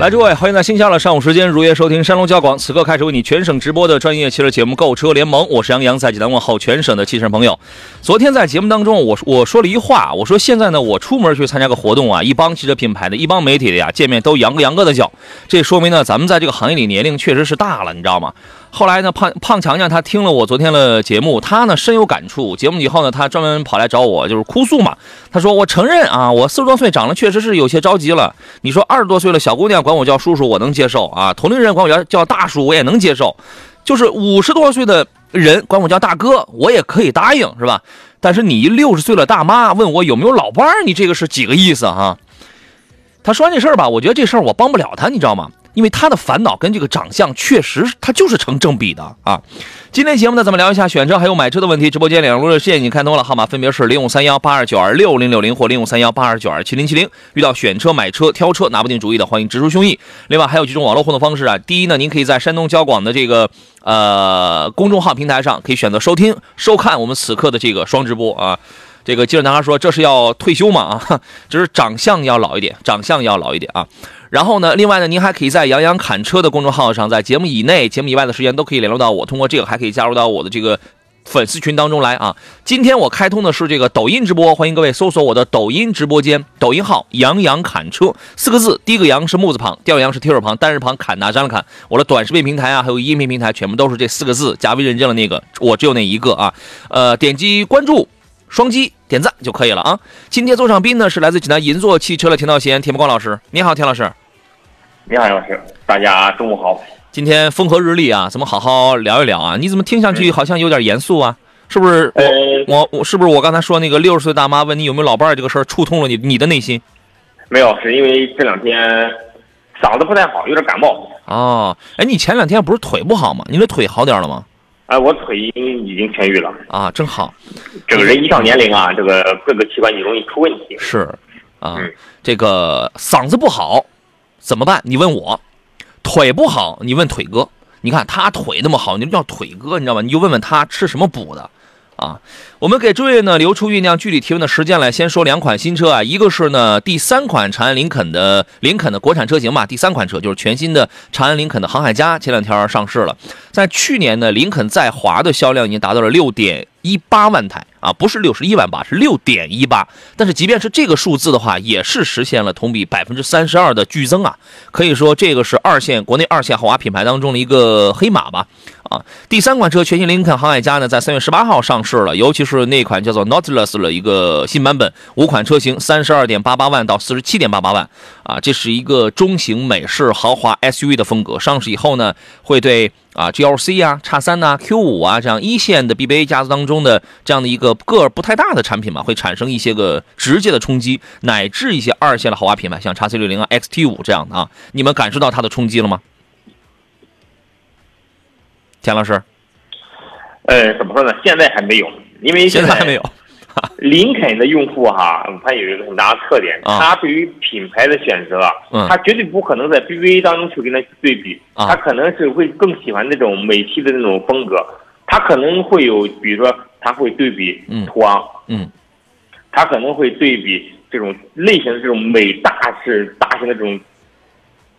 来，诸位，欢迎在星期二的上午时间如约收听山东交广此刻开始为你全省直播的专业汽车节目《购车联盟》，我是杨洋，在济南问候全省的汽车朋友。昨天在节目当中，我我说了一话，我说现在呢，我出门去参加个活动啊，一帮汽车品牌的，一帮媒体的呀，见面都扬个扬个的叫，这说明呢，咱们在这个行业里年龄确实是大了，你知道吗？后来呢，胖胖强强他听了我昨天的节目，他呢深有感触。节目以后呢，他专门跑来找我，就是哭诉嘛。他说：“我承认啊，我四十多岁长得确实是有些着急了。你说二十多岁的小姑娘管我叫叔叔，我能接受啊；同龄人管我叫叫大叔，我也能接受。就是五十多岁的人管我叫大哥，我也可以答应，是吧？但是你六十岁的大妈问我有没有老伴儿，你这个是几个意思哈、他说完这事儿吧，我觉得这事儿我帮不了他，你知道吗？因为他的烦恼跟这个长相确实，他就是成正比的啊。今天节目呢，咱们聊一下选车还有买车的问题。直播间两路热线已经开通了，号码分别是零五三幺八二九二六零六零或零五三幺八二九二七零七零。遇到选车、买车、挑车拿不定主意的，欢迎直抒胸臆。另外还有几种网络互动方式啊。第一呢，您可以在山东交广的这个呃公众号平台上可以选择收听、收看我们此刻的这个双直播啊。这个记者男孩说：“这是要退休吗？啊，只是长相要老一点，长相要老一点啊。然后呢，另外呢，您还可以在杨洋侃车的公众号上，在节目以内、节目以外的时间都可以联络到我。通过这个，还可以加入到我的这个粉丝群当中来啊。今天我开通的是这个抖音直播，欢迎各位搜索我的抖音直播间，抖音号“杨洋侃车”四个字，第一个“杨”是木字旁，第二个“杨”是提手旁，单人旁，砍哪张的砍。我的短视频平台啊，还有音频平台，全部都是这四个字，加微认证的那个，我只有那一个啊。呃，点击关注。双击点赞就可以了啊！今天座上宾呢是来自济南银座汽车的田道贤、田伯光老师，你好，田老师。你好，杨老师，大家中午好。今天风和日丽啊，咱们好好聊一聊啊。你怎么听上去好像有点严肃啊？是不是我、呃我我是不是我刚才说那个六十岁大妈问你有没有老伴儿这个事儿触痛了你你的内心？没有，是因为这两天嗓子不太好，有点感冒。哦，哎，你前两天不是腿不好吗？你的腿好点了吗？哎、我腿已经已经痊愈了。啊，真好，这个人一到年龄啊，这个各个器官就容易出问题。是啊嗯，这个嗓子不好怎么办？你问我，腿不好你问腿哥。你看他腿那么好，你叫腿哥，你知道吧？你就问问他吃什么补的啊？我们给诸位呢留出酝酿具体提问的时间来，先说两款新车啊，一个是呢第三款长安林肯的林肯的国产车型吧，第三款车就是全新的长安林肯的航海家，前两天上市了。在去年呢，林肯在华的销量已经达到了六点一八万台啊，不是六十一万八，是六点一八。但是即便是这个数字的话，也是实现了同比百分之三十二的剧增啊，可以说这个是二线国内二线豪华品牌当中的一个黑马吧。啊，第三款车全新林肯航海家呢，在三月十八号上市了，尤其是那款叫做 Nautilus 的一个新版本，五款车型，三十二点八八万到四十七点八八万，啊，这是一个中型美式豪华 SUV 的风格。上市以后呢，会对啊 GLC 啊、叉三呐、Q 五啊这样一线的 BBA 家族当中的这样的一个个儿不太大的产品嘛，会产生一些个直接的冲击，乃至一些二线的豪华品牌，像叉 C 六零啊、XT 五这样的啊，你们感受到它的冲击了吗？田老师，呃，怎么说呢？现在还没有，因为在现在还没有。林肯的用户哈，他有一个很大的特点，啊他对于品牌的选择，嗯他绝对不可能在 BBA 当中去跟他去对比，啊他可能是会更喜欢那种美系的那种风格，他可能会有，比如说他会对比嗯途昂，嗯他可能会对比这种类型的这种美大式大型的这种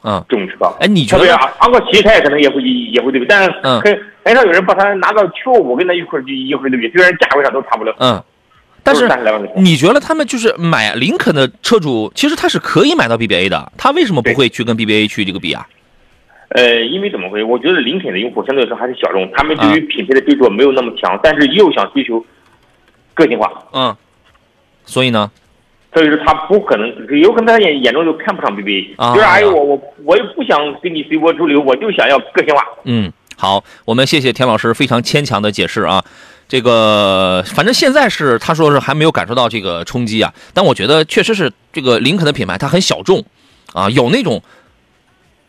嗯，这种车。哎，你觉特别得？昂昂克旗，他也可能也会也会对比，但是嗯很、很少有人把它拿到 Q 五跟它一块儿去一块儿对比，虽然价位上都差不了，嗯，但是。你觉得他们就是买林肯的车主，其实他是可以买到 BBA 的，他为什么不会去跟 BBA 去这个比啊？呃，因为怎么回事？我觉得林肯的用户相对来说还是小众，他们啊对于品牌的追求没有那么强，但是又想追求个性化，嗯，所以呢，所以说他不可能，有可能他眼眼中就看不上 BBA，、啊就是哎呦我我我也不想跟你随波逐流，我就想要个性化。嗯，好，我们谢谢田老师非常牵强的解释啊。这个反正现在是他说是还没有感受到这个冲击啊，但我觉得确实是这个林肯的品牌它很小众啊，有那种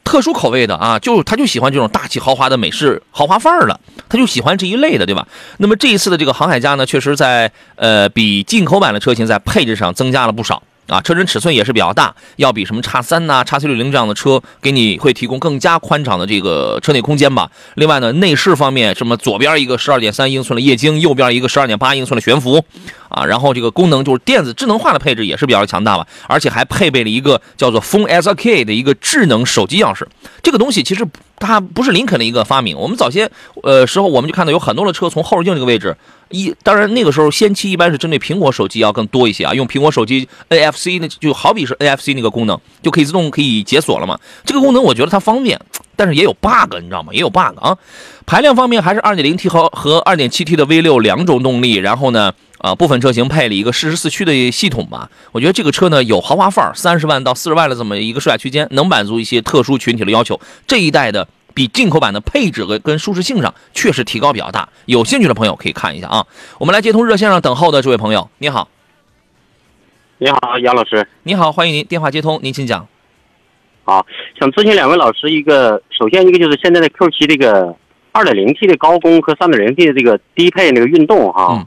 特殊口味的啊，就他就喜欢这种大气豪华的美式豪华范儿的，他就喜欢这一类的，对吧？那么这一次的这个航海家呢，确实在呃比进口版的车型在配置上增加了不少。啊，车身尺寸也是比较大，要比什么叉三呐、叉 C 六零这样的车给你会提供更加宽敞的这个车内空间吧。另外呢，内饰方面，什么左边一个十二点三英寸的液晶，右边一个十二点八英寸的悬浮，啊，然后这个功能就是电子智能化的配置也是比较强大吧，而且还配备了一个叫做 Phone SDK 的一个智能手机钥匙。这个东西其实它不是林肯的一个发明，我们早些呃时候我们就看到有很多的车从后视镜这个位置。一当然，那个时候先期一般是针对苹果手机要更多一些啊，用苹果手机 NFC 那就好比是 NFC 那个功能，就可以自动可以解锁了嘛。这个功能我觉得它方便，但是也有 bug，你知道吗？也有 bug 啊。排量方面还是 2.0T 和和 2.7T 的 V6 两种动力，然后呢，啊部分车型配了一个适时四驱的系统吧。我觉得这个车呢有豪华范儿，三十万到四十万的这么一个售价区间，能满足一些特殊群体的要求。这一代的。比进口版的配置跟跟舒适性上确实提高比较大，有兴趣的朋友可以看一下啊。我们来接通热线上等候的这位朋友，你好，你好，杨老师，你好，欢迎您，电话接通，您请讲。好，想咨询两位老师一个，首先一个就是现在的 Q7 这个 2.0T 的高功和 3.0T 的这个低配那个运动哈，嗯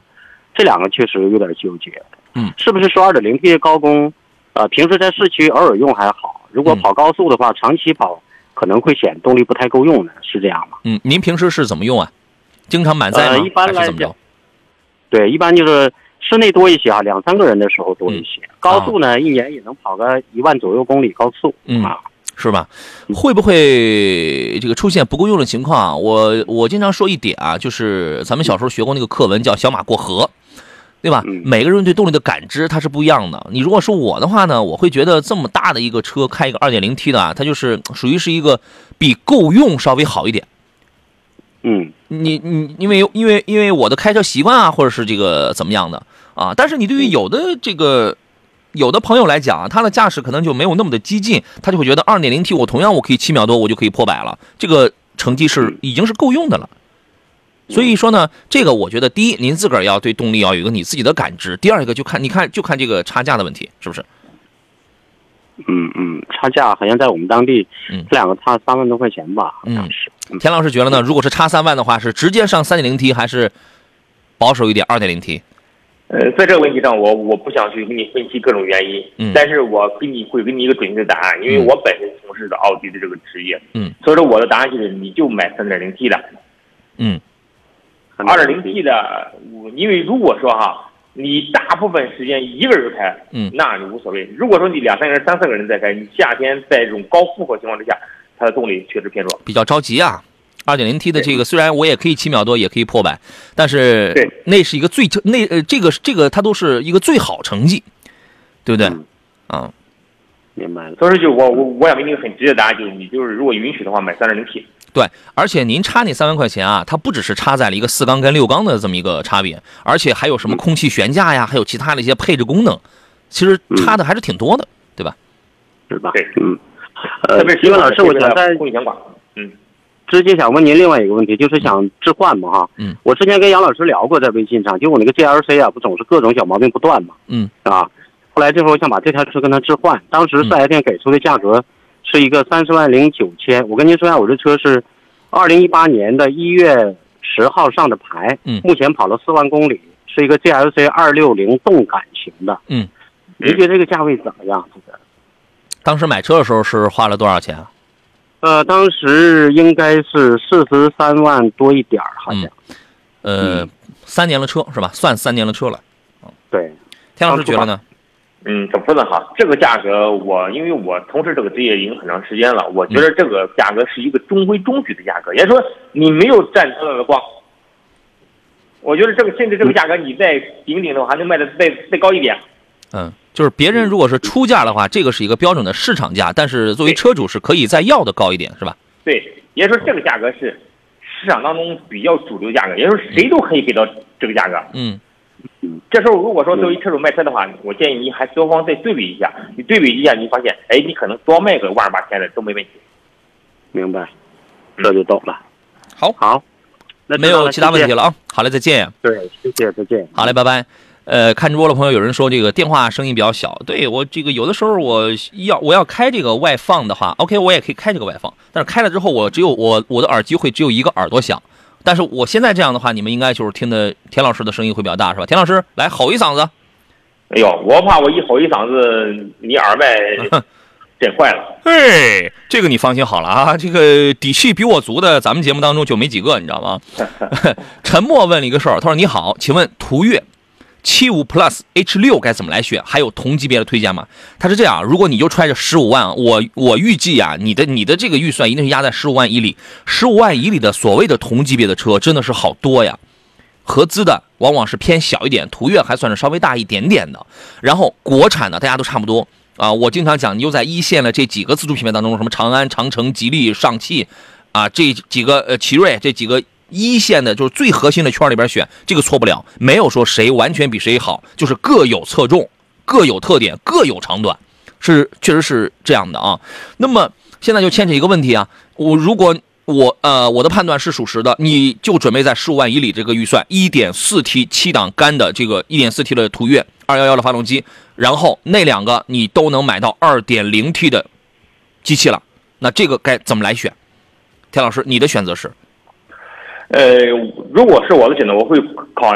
这两个确实有点纠结。嗯，是不是说 2.0T 的高功，呃，平时在市区偶尔用还好，如果嗯跑高速的话，长期跑可能会显动力不太够用呢？是这样吗？嗯，您平时是怎么用啊？经常满载吗？呃一般来还是怎么着讲？对，一般就是室内多一些啊，两三个人的时候多一些。高速呢，一年也能跑个一万左右公里高速。嗯啊，是吧？会不会这个出现不够用的情况啊？我我经常说一点啊，就是咱们小时候学过那个课文叫“小马过河”，对吧？嗯每个人对动力的感知它是不一样的。你如果说我的话呢，我会觉得这么大的一个车开一个 2.0T 的啊，它就是属于是一个比够用稍微好一点。嗯你你因为因为因为我的开车习惯啊，或者是这个怎么样的啊，但是你对于有的这个有的朋友来讲啊，他的驾驶可能就没有那么的激进，他就会觉得 2.0T 我同样我可以七秒多我就可以破百了，这个成绩是已经是够用的了。所以说呢，这个我觉得第一，您自个儿要对动力要有一个你自己的感知；第二一个就看你看就看这个差价的问题，是不是？嗯嗯，差价好像在我们当地，嗯这两个差三万多块钱吧，好像嗯是。嗯田老师觉得呢？如果是差三万的话，是直接上三点零 T 还是保守一点二点零 T？呃，在这个问题上，我我不想去给你分析各种原因，嗯但是我给你会给你一个准确的答案，因为嗯我本身从事的奥迪的这个职业，嗯所以说我的答案就是你就买三点零 T 的嗯，2.0T 的，我因为如果说哈，你大部分时间一个人开，嗯那就无所谓。如果说你两三个人、三四个人在开，你夏天在这种高负荷情况之下，它的动力确实偏弱。比较着急啊。2.0T 的这个虽然我也可以七秒多，也可以破百，但是对那是一个最那呃这个这个它都是一个最好成绩，对不对？嗯啊，明白了。所以说就我我我想给你个很直接的答案，就是你就是如果允许的话，买 3.0T。对，而且您差那三万块钱啊，它不只是差在了一个四缸跟六缸的这么一个差别，而且还有什么空气悬架呀，还有其他的一些配置功能，其实差的还是挺多的，对吧？是吧？对嗯。呃特别，是金文老师，我想再空气悬挂，嗯，直接想问您另外一个问题，就是想置换嘛哈。嗯。我之前跟杨老师聊过，在微信上，就我那个 GLC 啊，不总是各种小毛病不断嘛。嗯。啊，后来这会儿我想把这台车跟他置换，当时四 S 店给出的价格是一个三十万零九千。我跟您说一下，我这车是二零一八年的一月十号上的牌，嗯目前跑了四万公里，是一个 GLC 二六零动感型的。嗯。您觉得这个价位怎么样？这个？当时买车的时候是花了多少钱啊？呃，当时应该是四十三万多一点儿，好像。呃，三年的车是吧？算三年的车了。对，田老师觉得呢？嗯，怎么说呢哈？这个价格我因为我从事这个职业已经很长时间了，我觉得这个价格是一个中规中矩的价格，也就是说你没有占多大的光。我觉得这个甚至这个价格你再顶顶的话，还能卖的再再高一点。嗯，就是别人如果是出价的话，这个是一个标准的市场价，但是作为车主是可以再要的高一点，是吧？对，也就是说这个价格是市场当中比较主流价格，也就是说谁都可以给到这个价格。嗯这时候如果说作为车主卖车的话，我建议你还双方再对比一下，你对比一下，你发现，哎，你可能多卖个万八千的都没问题。明白，这就懂了。好，好，那没有其他问题了。了啊。好嘞，再见。对，谢谢，再见。好嘞，拜拜。呃，看直播的朋友有人说这个电话声音比较小，对我这个有的时候我要我要开这个外放的话，OK，我也可以开这个外放，但是开了之后我只有我我的耳机会只有一个耳朵响，但是我现在这样的话，你们应该就是听的田老师的声音会比较大是吧？田老师来吼一嗓子，哎呦，我怕我一吼一嗓子，你耳麦 震坏了。哎，这个你放心好了啊，这个底气比我足的，咱们节目当中就没几个，你知道吗？沉默问了一个事儿，他说：“你好，请问途岳七五 Plus H 六该怎么来选？还有同级别的推荐吗？”他是这样，如果你就揣着十五万，我我预计啊，你的你的这个预算一定是压在十五万以里，十五万以里的所谓的同级别的车真的是好多呀。合资的往往是偏小一点，途岳还算是稍微大一点点的，然后国产的大家都差不多啊。我经常讲，你就在一线的这几个自主品牌当中，什么长安、长城、吉利、上汽啊，这几个呃奇瑞这几个一线的，就是最核心的圈里边选，这个错不了，没有说谁完全比谁好，就是各有侧重，各有特点，各有长短，是确实是这样的啊。那么现在就牵扯一个问题啊，我如果我呃我的判断是属实的，你就准备在十五万以里这个预算，一点四 T 七档干的这个一点四 T 的途岳二幺幺的发动机，然后那两个你都能买到二点零 T 的机器了，那这个该怎么来选？田老师，你的选择是？呃，如果是我的选择，我会考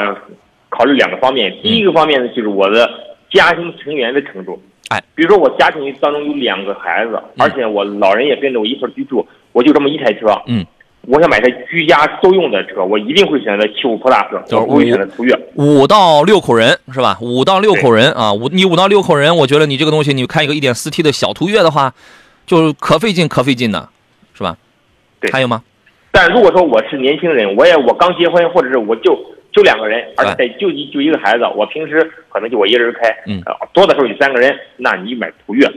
考虑两个方面。第一个方面呢，就是我的家庭成员的程度。哎，比如说我家庭当中有两个孩子，而且我老人也跟着我一块居住，我就这么一台车。嗯，我想买台居家都用的车，我一定会选择七五 Plus，就是我不会选择途岳。五到六口人是吧？五到六口人啊，五你五到六口人，我觉得你这个东西，你开一个一点四 T 的小途岳的话，就是可费劲可费劲的，是吧？对还有吗？但如果说我是年轻人，我也我刚结婚，或者是我就就两个人，而且就一就一个孩子，我平时可能就我一人开，嗯呃，多的时候有三个人，那你买途岳。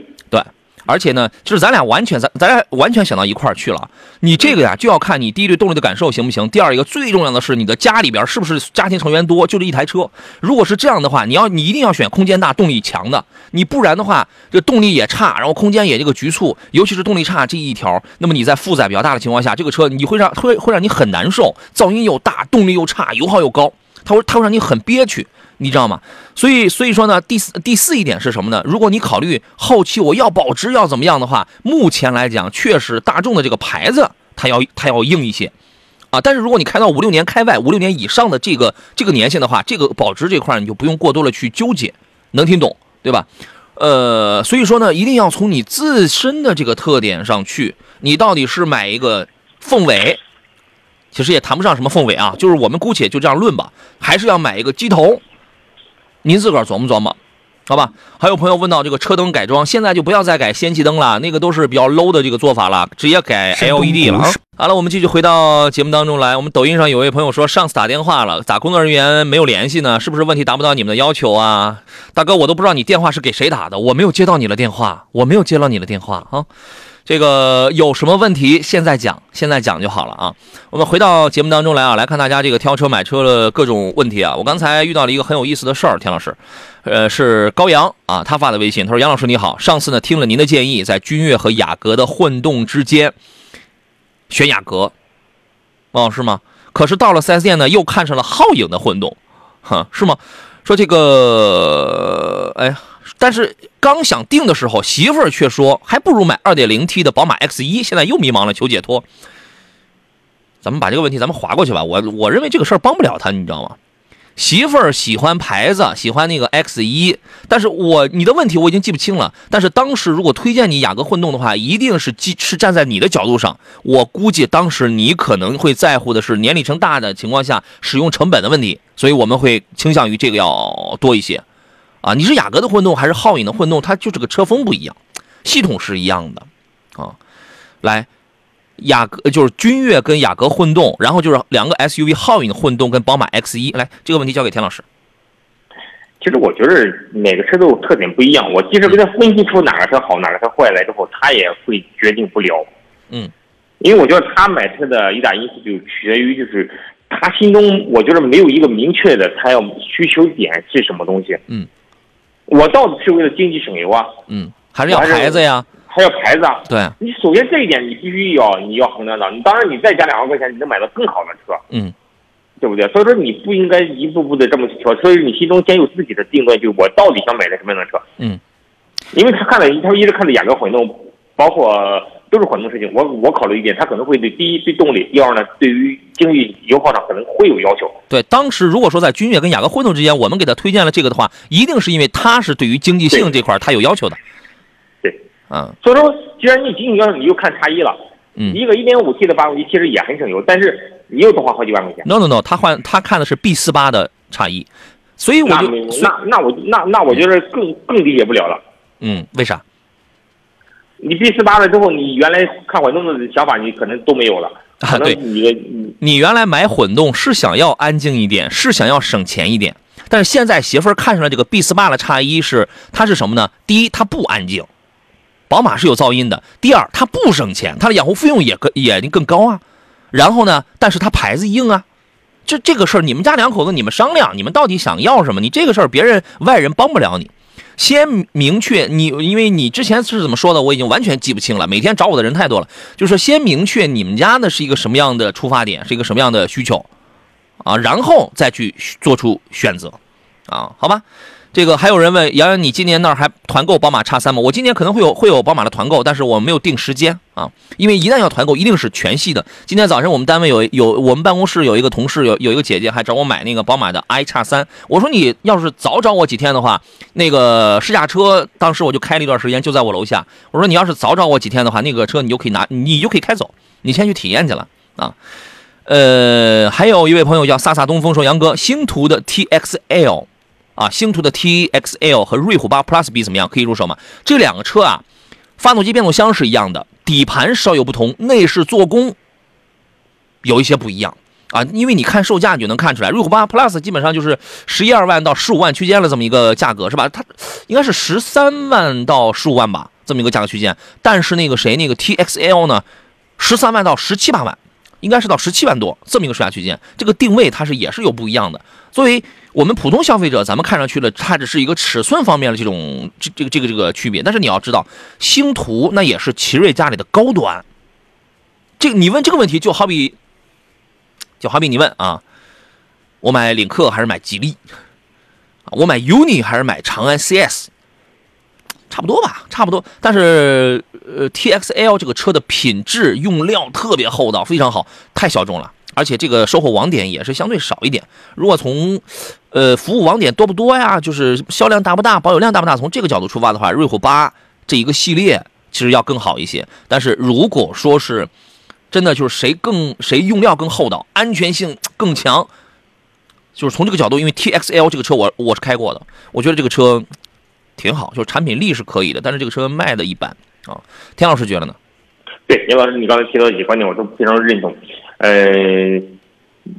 而且呢，就是咱俩完全咱咱俩完全想到一块儿去了。你这个呀，就要看你第一对动力的感受行不行。第二一个最重要的是你的家里边是不是家庭成员多，就这一台车。如果是这样的话，你要你一定要选空间大、动力强的。你不然的话，这动力也差，然后空间也这个局促，尤其是动力差这一条，那么你在负载比较大的情况下，这个车你会让会 会让你很难受，噪音又大，动力又差，油耗又高，它会它会让你很憋屈。你知道吗？所以，所以说呢，第四第四一点是什么呢？如果你考虑后期我要保值要怎么样的话，目前来讲，确实大众的这个牌子它要它要硬一些，啊，但是如果你开到五六年开外五六年以上的这个这个年限的话，这个保值这块你就不用过多的去纠结，能听懂对吧？呃，所以说呢，一定要从你自身的这个特点上去，你到底是买一个凤尾，其实也谈不上什么凤尾啊，就是我们姑且就这样论吧，还是要买一个鸡头。您自个儿琢磨琢磨，好吧？还有朋友问到这个车灯改装，现在就不要再改氙气灯了，那个都是比较 low 的这个做法了，直接改 LED 了啊。好了，我们继续回到节目当中来。我们抖音上有位朋友说，上次打电话了，咋工作人员没有联系呢？是不是问题达不到你们的要求啊？大哥，我都不知道你电话是给谁打的，我没有接到你的电话，我没有接到你的电话啊。这个有什么问题，现在讲，现在讲就好了啊。我们回到节目当中来啊，来看大家这个挑车买车的各种问题啊。我刚才遇到了一个很有意思的事儿，田老师，呃，是高阳啊，他发的微信，他说：“杨老师你好，上次呢听了您的建议，在君越和雅阁的混动之间选雅阁，哦，是吗？可是到了 4S 店呢，又看上了皓影的混动，哈，是吗？说这个，哎呀。”但是刚想定的时候，媳妇儿却说还不如买 2.0T 的宝马 X1，现在又迷茫了，求解脱。咱们把这个问题咱们划过去吧，我我认为这个事儿帮不了他，你知道吗？媳妇儿喜欢牌子，喜欢那个 X1，但是我你的问题我已经记不清了。但是当时如果推荐你雅阁混动的话，一定是基是站在你的角度上。我估计当时你可能会在乎的是年里程大的情况下使用成本的问题，所以我们会倾向于这个要多一些。啊，你是雅阁的混动还是皓影的混动？它就这个车风不一样，系统是一样的，啊，来，雅阁就是君越跟雅阁混动，然后就是两个 SUV 皓影混动跟宝马 X 一，来这个问题交给田老师。其实我觉得每个车都有特点不一样，我即使给他分析出哪个车好，哪个车坏来之后，他也会决定不了。嗯，因为我觉得他买车的一大因素就取决于就是他心中我觉得没有一个明确的他要需求点是什么东西。嗯。我到底是为了经济省油啊，嗯，还是要牌子呀？还要牌子啊。对，你首先这一点你必须要你要衡量到，你当然你再加两万块钱，你能买到更好的车，嗯，对不对？所以说你不应该一步步的这么去挑，所以你心中先有自己的定论，就我到底想买的什么样的车。嗯，因为他看了，他一直看的雅阁混动，包括都是混动事情。我我考虑一点，它可能会对第一对动力，第二呢，对于经济油耗上可能会有要求。对，当时如果说在君越跟雅阁混动之间，我们给他推荐了这个的话，一定是因为他是对于经济性这块儿他有要求的。对，嗯所以说，既然你经济要求，你就看差异了。嗯一个一点五 T 的发动机其实也很省油，但是你又多花好几万块钱。，no no no，他换他看的是 B 四八的差异，所以我就那那我那那我觉得更更理解不了了。嗯，为啥？你 B 四八了之后，你原来看混动的想法你可能都没有了，啊对你原来买混动是想要安静一点，是想要省钱一点，但是现在媳妇儿看上了这个 B 四八的差一是它是什么呢？第一，它不安静，宝马是有噪音的；第二，它不省钱，它的养护费用也更也更高啊。然后呢，但是它牌子硬啊。这这个事儿，你们家两口子你们商量，你们到底想要什么？你这个事儿别人外人帮不了你。先明确你，因为你之前是怎么说的，我已经完全记不清了。每天找我的人太多了，就是先明确你们家的是一个什么样的出发点，是一个什么样的需求，啊，然后再去做出选择，啊，好吧。这个还有人问杨洋，你今年那儿还团购宝马叉三吗？我今年可能会有会有宝马的团购，但是我没有定时间啊，因为一旦要团购，一定是全系的。今天早上我们单位有有我们办公室有一个同事有有一个姐姐还找我买那个宝马的 i 叉三，我说你要是早找我几天的话，那个试驾车当时我就开了一段时间，就在我楼下。我说你要是早找我几天的话，那个车你就可以拿，你就可以开走，你先去体验去了啊。呃，还有一位朋友叫飒飒东风说，杨哥，星途的 TXL 啊，星途的 TXL 和瑞虎8 Plus 比怎么样？可以入手吗？这两个车啊，发动机、变速箱是一样的，底盘稍有不同，内饰做工有一些不一样啊。因为你看售价你就能看出来，瑞虎8 Plus 基本上就是十一二万到十五万区间了这么一个价格是吧？它应该是十三万到十五万吧，这么一个价格区间。但是那个谁，那个 TXL 呢，十三万到十七八万。应该是到十七万多这么一个售价区间，这个定位它是也是有不一样的。作为我们普通消费者，咱们看上去了，它只是一个尺寸方面的这种这这个这个这个区别。但是你要知道，星途那也是奇瑞家里的高端。这个你问这个问题，就好比就好比你问啊，我买领克还是买吉利？我买 UNI 还是买长安 CS？差不多吧，差不多。但是，呃，TXL 这个车的品质、用料特别厚道，非常好，太小众了。而且这个售后网点也是相对少一点。如果从，呃，服务网点多不多呀？就是销量大不大，保有量大不大？从这个角度出发的话，瑞虎八这一个系列其实要更好一些。但是如果说是真的就是谁更谁用料更厚道，安全性更强，就是从这个角度，因为 TXL 这个车我我是开过的，我觉得这个车。挺好，就是产品力是可以的，但是这个车卖的一般啊。田老师觉得呢？对，田老师，你刚才提到的几个观点，我都非常认同。呃，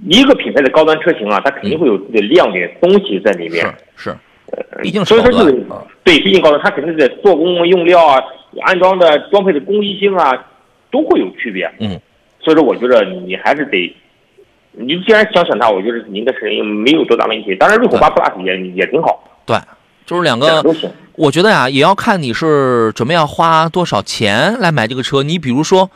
一个品牌的高端车型啊，它肯定会有自己的亮点东西在里面。是是，呃毕竟是所以说就是对，毕竟高端，它肯定在做工、用料啊、安装的装配的工艺性啊，都会有区别。嗯，所以说我觉得你还是得，你既然想选它，我觉得你应该是没有多大问题。当然，瑞虎八 Plus 也也挺好，对，就是两个都行。我觉得呀，也要看你是准备要花多少钱来买这个车。你比如说，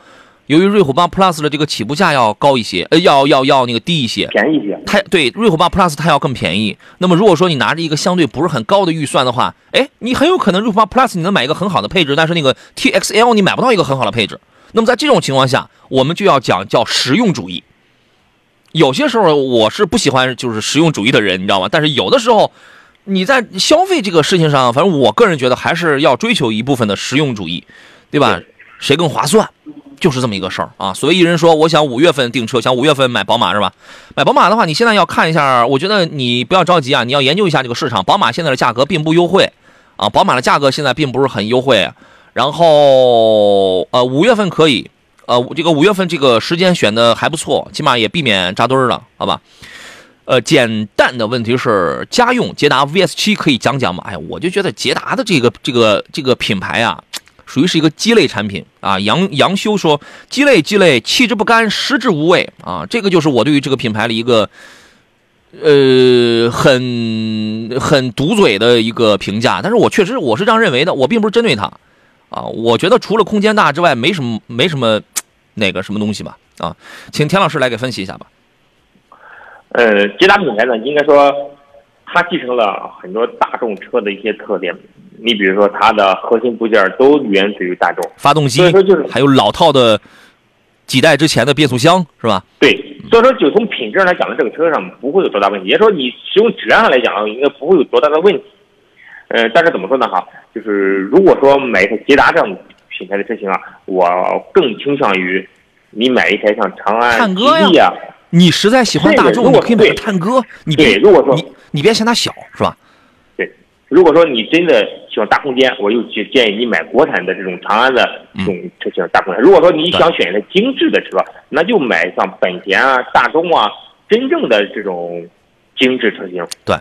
由于瑞虎八 Plus 的这个起步价要高一些，呃，要要要那个低一些，便宜一些。它对瑞虎八 Plus 它要更便宜。那么如果说你拿着一个相对不是很高的预算的话，哎，你很有可能瑞虎八 Plus 你能买一个很好的配置，但是那个 TXL 你买不到一个很好的配置。那么在这种情况下，我们就要讲叫实用主义。有些时候我是不喜欢就是实用主义的人，你知道吗？但是有的时候你在消费这个事情上，反正我个人觉得还是要追求一部分的实用主义，对吧？谁更划算，就是这么一个事儿啊。所谓一人说，我想五月份订车，想五月份买宝马是吧？买宝马的话，你现在要看一下，我觉得你不要着急啊，你要研究一下这个市场。宝马现在的价格并不优惠啊，宝马的价格现在并不是很优惠。然后呃，五月份可以，呃，这个五月份这个时间选的还不错，起码也避免扎堆儿了，好吧？呃，简单的问题是，家用捷达 VS 七可以讲讲吗？哎，我就觉得捷达的这个这个这个品牌啊，属于是一个鸡肋产品啊。杨杨修说，鸡肋鸡肋，弃之不甘，食之无味啊。这个就是我对于这个品牌的一个呃很很堵嘴的一个评价。但是我确实我是这样认为的，我并不是针对它啊。我觉得除了空间大之外，没什么没什么那个什么东西吧啊。请田老师来给分析一下吧。呃，捷达品牌呢，应该说它继承了很多大众车的一些特点。你比如说，它的核心部件都源自于大众，发动机所以说就是还有老套的几代之前的变速箱是吧？对，所以说就从品质上来讲呢，这个车上不会有多大问题。也就是说，你使用质量上来讲，应该不会有多大的问题。呃，但是怎么说呢？哈，就是如果说买一台捷达这样品牌的车型啊，我更倾向于你买一台像长安、吉利啊，你实在喜欢大众，这个如果你可以买个探歌，你对，别如果说你你别嫌它小是吧？对，如果说你真的喜欢大空间，我就建建议你买国产的这种长安的这种车型大空间。如果说你想选一台精致的车，那就买像本田啊、大众啊，真正的这种精致车型。对，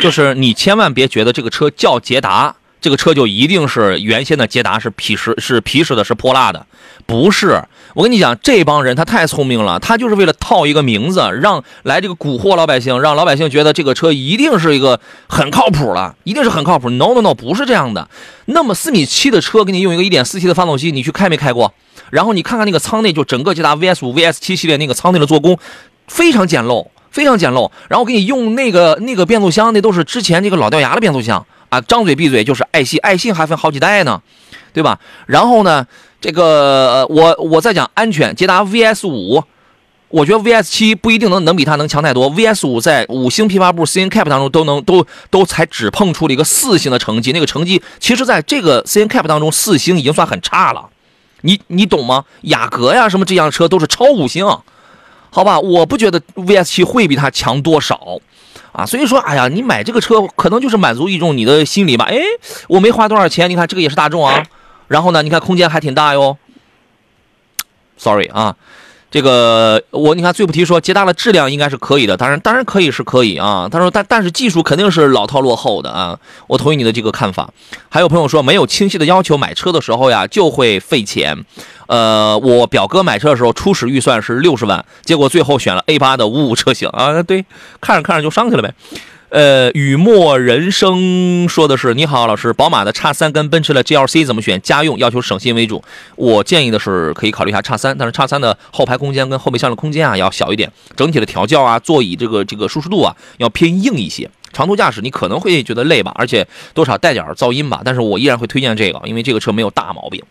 就是你千万别觉得这个车叫捷达，这个车就一定是原先的捷达是皮实是皮实的，是泼辣的，不是。我跟你讲，这帮人他太聪明了，他就是为了套一个名字，让来这个蛊惑老百姓，让老百姓觉得这个车一定是一个很靠谱了，一定是很靠谱。No No No，不是这样的。那么四米七的车给你用一个一点四 T 的发动机，你去开没开过？然后你看看那个舱内，就整个捷达 VS 五、VS 七系列那个舱内的做工非常简陋，非常简陋。然后给你用那个那个变速箱，那都是之前那个老掉牙的变速箱啊，张嘴闭嘴就是爱信，爱信还分好几代呢，对吧？然后呢，这个我我再讲安全，捷达 VS 五。我觉得 VS 七不一定能能比它能强太多，VS 五在五星批发部 CNCAP 当中都能都都才只碰出了一个四星的成绩，那个成绩其实在这个 CNCAP 当中四星已经算很差了，你你懂吗？雅阁呀什么这样车都是超五星，好吧？我不觉得 VS 七会比它强多少啊，所以说，哎呀，你买这个车可能就是满足一种你的心理吧。哎，我没花多少钱，你看这个也是大众啊，然后呢，你看空间还挺大哟。Sorry 啊。这个我你看最不提说捷达的质量应该是可以的，当然当然可以是可以啊。他说但但是技术肯定是老套落后的啊，我同意你的这个看法。还有朋友说没有清晰的要求，买车的时候呀就会费钱。呃，我表哥买车的时候初始预算是六十万，结果最后选了 A 八的五五车型啊，对，看着看着就上去了呗。呃，雨墨人生说的是：你好，老师，宝马的叉三跟奔驰的 GLC 怎么选？家用要求省心为主。我建议的是可以考虑一下叉三，但是叉三的后排空间跟后备箱的空间啊要小一点，整体的调教啊、座椅这个这个舒适度啊要偏硬一些。长途驾驶你可能会觉得累吧，而且多少带点噪音吧，但是我依然会推荐这个，因为这个车没有大毛病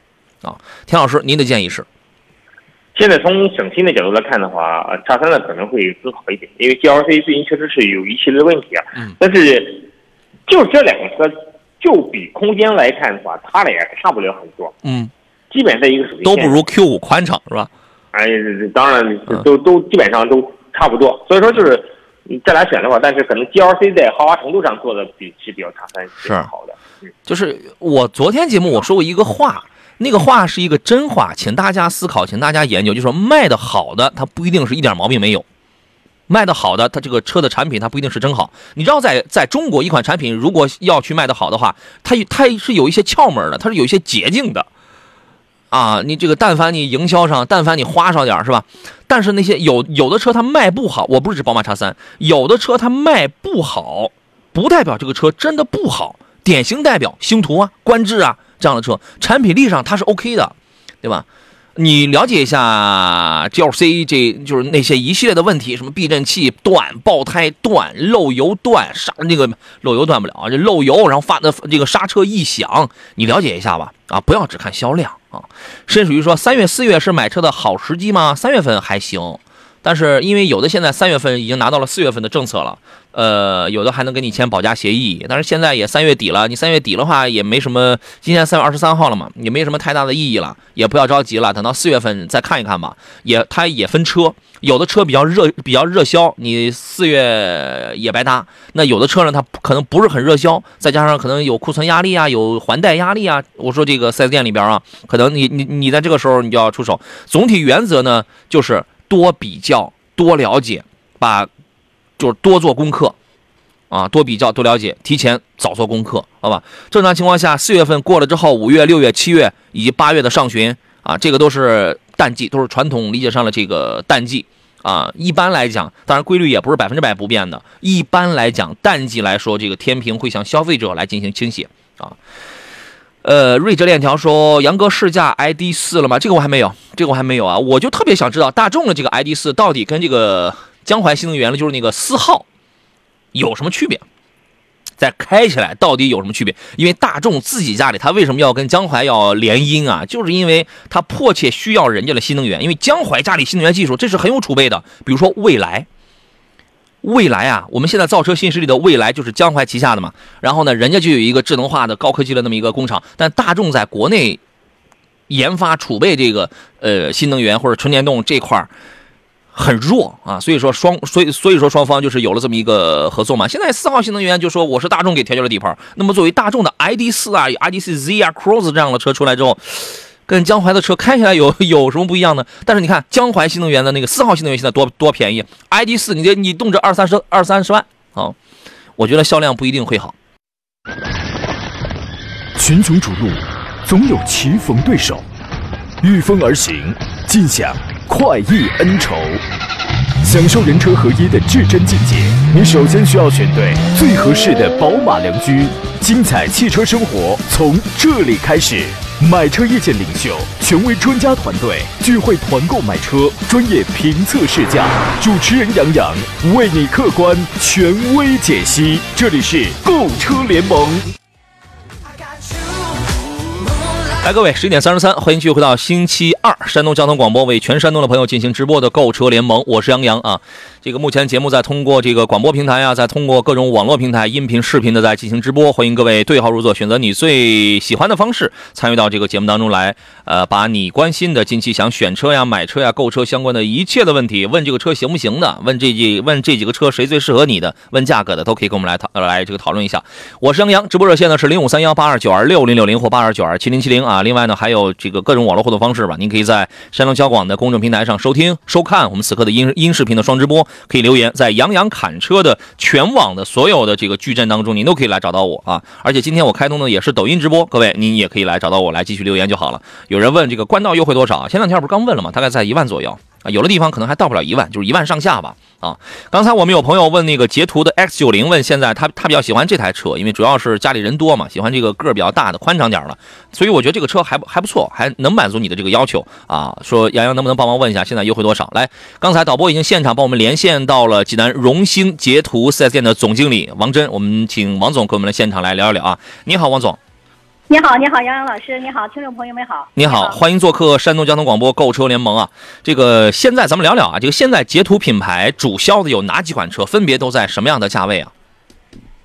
啊。田老师，您的建议是？现在从省心的角度来看的话，呃叉三呢可能会更好一点，因为 GLC 最近确实是有一系列的问题啊。嗯。但是就这两个车，就比空间来看的话，它俩也差不了很多，嗯，基本在一个水平都不如 Q 五宽敞是吧？哎，当然嗯都都基本上都差不多。所以说就是你这俩选的话，但是可能 GLC 在豪华程度上做的比是比较叉三是是好的。嗯，就是我昨天节目我说过一个话，那个话是一个真话，请大家思考，请大家研究，就说卖的好的，它不一定是一点毛病没有。卖的好的，它这个车的产品它不一定是真好。你知道在，在中国一款产品如果要去卖的好的话，它它是有一些窍门的，它是有一些捷径的。啊，你这个但凡你营销上，但凡你花上点是吧？但是那些有有的车它卖不好，我不是指宝马叉三，有的车它卖不好，不代表这个车真的不好。典型代表星途啊、观致啊这样的车，产品力上它是 OK 的，对吧？你了解一下 GLC，这就是那些一系列的问题，什么避震器断、爆胎断、漏油断、刹那个漏油断不了啊，这漏油，然后发的这个刹车异响，你了解一下吧，啊，不要只看销量啊。甚至于说，三月、四月是买车的好时机吗？三月份还行，但是因为有的现在三月份已经拿到了四月份的政策了，呃，有的还能跟你签保价协议，但是现在也三月底了，你三月底的话也没什么，今天三月二十三号了嘛，也没什么太大的意义了，也不要着急了，等到四月份再看一看吧。也它也分车，有的车比较热比较热销，你四月也白搭；那有的车呢，它可能不是很热销，再加上可能有库存压力啊，有还贷压力啊。我说这个四 S 店里边啊，可能你你你在这个时候你就要出手。总体原则呢，就是多比较、多了解，把就是多做功课。啊，多比较，多了解，提前早做功课，好吧？正常情况下，四月份过了之后，五月、六月、七月以及八月的上旬啊，这个都是淡季，都是传统理解上的这个淡季啊。一般来讲，当然规律也不是百分之百不变的。一般来讲，淡季来说，这个天平会向消费者来进行倾斜啊。呃，睿智链条说杨哥试驾 ID 四了吗？这个我还没有，这个我还没有啊。我就特别想知道大众的这个 ID 四到底跟这个江淮新能源的，就是那个思皓有什么区别？再开起来到底有什么区别？因为大众自己家里，它为什么要跟江淮要联姻啊？就是因为它迫切需要人家的新能源，因为江淮家里新能源技术这是很有储备的。比如说蔚来，未来啊，我们现在造车新势力的未来就是江淮旗下的嘛。然后呢，人家就有一个智能化的高科技的那么一个工厂，但大众在国内研发储备这个呃新能源或者纯电动这块儿。很弱啊，所以说双，所以所以说双方就是有了这么一个合作嘛。现在四号新能源就说我是大众给调教的底盘，那么作为大众的 ID 四啊、ID 四 Z 啊、Cross 这样的车出来之后，跟江淮的车开起来有 有什么不一样呢？但是你看江淮新能源的那个四号新能源现在多多便宜，ID 四你这你动辄二三十二三十万啊，我觉得销量不一定会好。群雄逐鹿，总有棋逢对手，御风而行，尽享快意恩仇。享受人车合一的至臻境界，你首先需要选对最合适的宝马良驹。精彩汽车生活从这里开始。买车意见领袖，权威专家团队聚会团购买车，专业评测试驾，主持人杨洋为你客观权威解析。这里是购车联盟。来，各位，十一点三十三，欢迎继续回到星期二，山东交通广播为全山东的朋友进行直播的购车联盟，我是杨洋啊。这个目前节目在通过这个广播平台啊，在通过各种网络平台、音频、视频的在进行直播，欢迎各位对号入座，选择你最喜欢的方式参与到这个节目当中来。呃，把你关心的近期想选车呀、买车呀、购车相关的一切的问题，问这个车行不行的，问这几问这几个车谁最适合你的，问价格的，都可以跟我们来讨来这个讨论一下。我是杨洋，直播热线呢是零五三幺八二九二六零六零或八二九二七零七零啊。另外呢，还有这个各种网络互动方式吧，您可以在山东交广的公众平台上收听、收看我们此刻的音音视频的双直播。可以留言在杨洋侃车的全网的所有的这个矩阵当中，您都可以来找到我啊！而且今天我开通的也是抖音直播，各位您也可以来找到我来继续留言就好了。有人问这个冠道优惠多少？前两天不是刚问了吗？大概在一万左右啊，有的地方可能还到不了一万，就是一万上下吧。啊，刚才我们有朋友问那个捷途的 X 九零，问现在他他比较喜欢这台车，因为主要是家里人多嘛，喜欢这个个儿比较大的、宽敞点的，所以我觉得这个车还还不错，还能满足你的这个要求啊。说杨洋能不能帮忙问一下，现在优惠多少？来，刚才导播已经现场帮我们连线到了济南荣兴捷途 4S 店的总经理王真，我们请王总跟我们的现场来聊一聊啊。你好，王总。你好，你好，杨洋老师，你好，听众朋友们好。你好，欢迎做客山东交通广播购车联盟啊。这个现在咱们聊聊啊，这个现在捷途品牌主销的有哪几款车，分别都在什么样的价位啊？